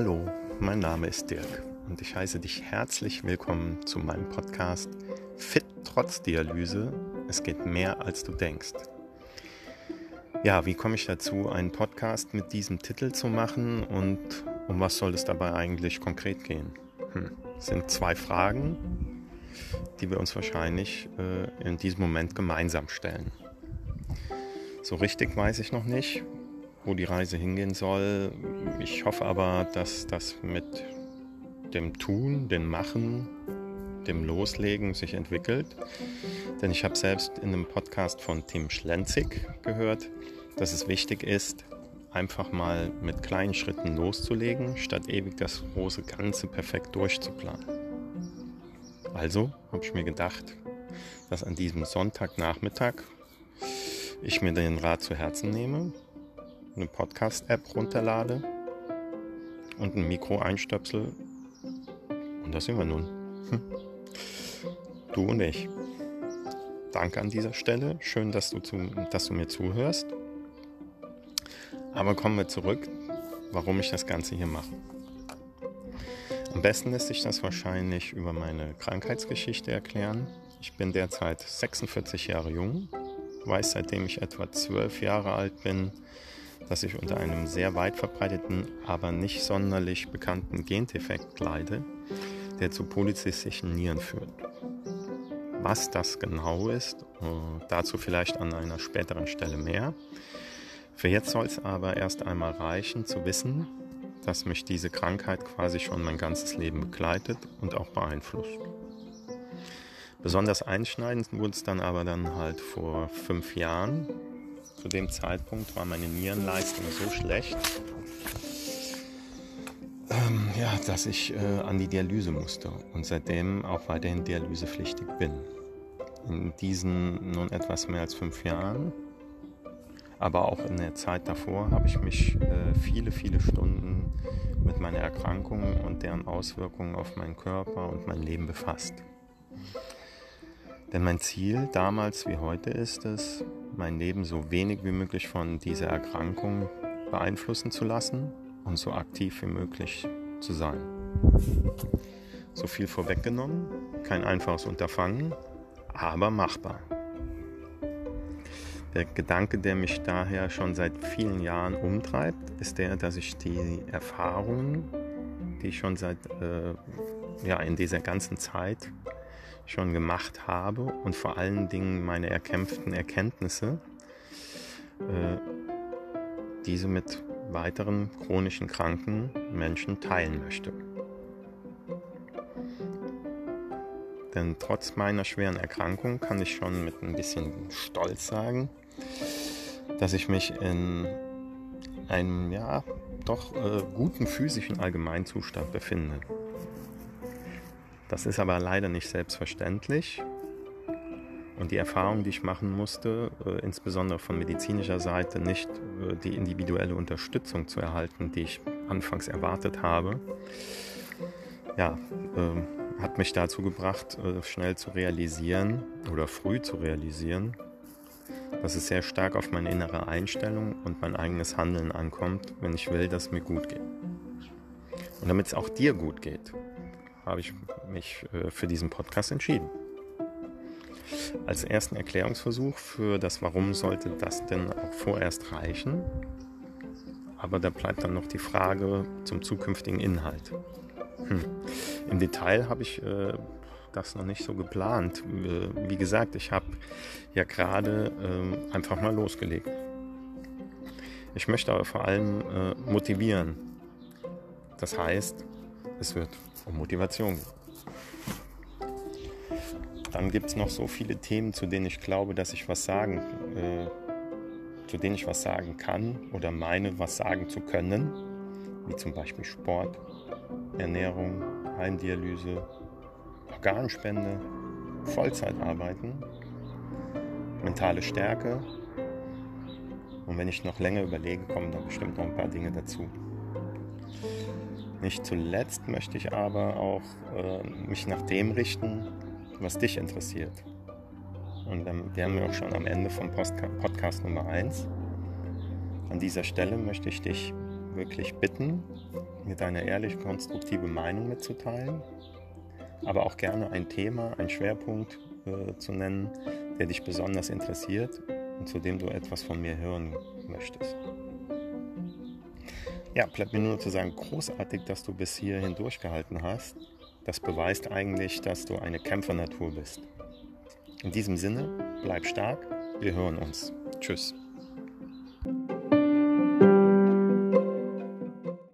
Hallo, mein Name ist Dirk und ich heiße dich herzlich willkommen zu meinem Podcast Fit trotz Dialyse. Es geht mehr als du denkst. Ja, wie komme ich dazu, einen Podcast mit diesem Titel zu machen und um was soll es dabei eigentlich konkret gehen? Hm. Sind zwei Fragen, die wir uns wahrscheinlich äh, in diesem Moment gemeinsam stellen. So richtig weiß ich noch nicht, wo die Reise hingehen soll. Ich hoffe aber, dass das mit dem Tun, dem Machen, dem Loslegen sich entwickelt. Denn ich habe selbst in einem Podcast von Tim Schlenzig gehört, dass es wichtig ist, einfach mal mit kleinen Schritten loszulegen, statt ewig das große Ganze perfekt durchzuplanen. Also habe ich mir gedacht, dass an diesem Sonntagnachmittag ich mir den Rat zu Herzen nehme eine Podcast-App runterlade und ein Mikro einstöpsel. Und da sind wir nun. Du und ich. Danke an dieser Stelle. Schön, dass du, zu, dass du mir zuhörst. Aber kommen wir zurück, warum ich das Ganze hier mache. Am besten lässt sich das wahrscheinlich über meine Krankheitsgeschichte erklären. Ich bin derzeit 46 Jahre jung, weiß seitdem ich etwa 12 Jahre alt bin, dass ich unter einem sehr weit verbreiteten, aber nicht sonderlich bekannten Gendefekt leide, der zu polyzystischen Nieren führt. Was das genau ist, dazu vielleicht an einer späteren Stelle mehr. Für jetzt soll es aber erst einmal reichen zu wissen, dass mich diese Krankheit quasi schon mein ganzes Leben begleitet und auch beeinflusst. Besonders einschneidend wurde es dann aber dann halt vor fünf Jahren, zu dem Zeitpunkt war meine Nierenleistung so schlecht, ähm, ja, dass ich äh, an die Dialyse musste und seitdem auch weiterhin dialysepflichtig bin. In diesen nun etwas mehr als fünf Jahren, aber auch in der Zeit davor, habe ich mich äh, viele, viele Stunden mit meiner Erkrankung und deren Auswirkungen auf meinen Körper und mein Leben befasst. Denn mein Ziel damals wie heute ist es, mein Leben so wenig wie möglich von dieser Erkrankung beeinflussen zu lassen und so aktiv wie möglich zu sein. So viel vorweggenommen, kein einfaches Unterfangen, aber machbar. Der Gedanke, der mich daher schon seit vielen Jahren umtreibt, ist der, dass ich die Erfahrungen, die ich schon seit äh, ja, in dieser ganzen Zeit schon gemacht habe und vor allen Dingen meine erkämpften Erkenntnisse, äh, diese mit weiteren chronischen kranken Menschen teilen möchte. Denn trotz meiner schweren Erkrankung kann ich schon mit ein bisschen Stolz sagen, dass ich mich in einem ja doch äh, guten physischen Allgemeinzustand befinde. Das ist aber leider nicht selbstverständlich. Und die Erfahrung, die ich machen musste, äh, insbesondere von medizinischer Seite, nicht äh, die individuelle Unterstützung zu erhalten, die ich anfangs erwartet habe, ja, äh, hat mich dazu gebracht, äh, schnell zu realisieren oder früh zu realisieren, dass es sehr stark auf meine innere Einstellung und mein eigenes Handeln ankommt, wenn ich will, dass es mir gut geht. Und damit es auch dir gut geht, habe ich mich äh, für diesen Podcast entschieden. Als ersten Erklärungsversuch für das Warum sollte das denn auch vorerst reichen. Aber da bleibt dann noch die Frage zum zukünftigen Inhalt. Hm. Im Detail habe ich äh, das noch nicht so geplant. Äh, wie gesagt, ich habe ja gerade äh, einfach mal losgelegt. Ich möchte aber vor allem äh, motivieren. Das heißt, es wird um Motivation gehen. Dann gibt es noch so viele Themen, zu denen ich glaube, dass ich was sagen, äh, zu denen ich was sagen kann oder meine, was sagen zu können, wie zum Beispiel Sport, Ernährung, Heimdialyse, Organspende, Vollzeitarbeiten, mentale Stärke. Und wenn ich noch länger überlege, kommen da bestimmt noch ein paar Dinge dazu. Nicht zuletzt möchte ich aber auch äh, mich nach dem richten, was dich interessiert. Und dann wären wir auch schon am Ende vom Podcast Nummer 1. An dieser Stelle möchte ich dich wirklich bitten, mir deine ehrlich konstruktive Meinung mitzuteilen, aber auch gerne ein Thema, einen Schwerpunkt äh, zu nennen, der dich besonders interessiert und zu dem du etwas von mir hören möchtest. Ja, bleibt mir nur zu sagen, großartig, dass du bis hierhin durchgehalten hast. Das beweist eigentlich, dass du eine Kämpfernatur bist. In diesem Sinne, bleib stark, wir hören uns. Tschüss.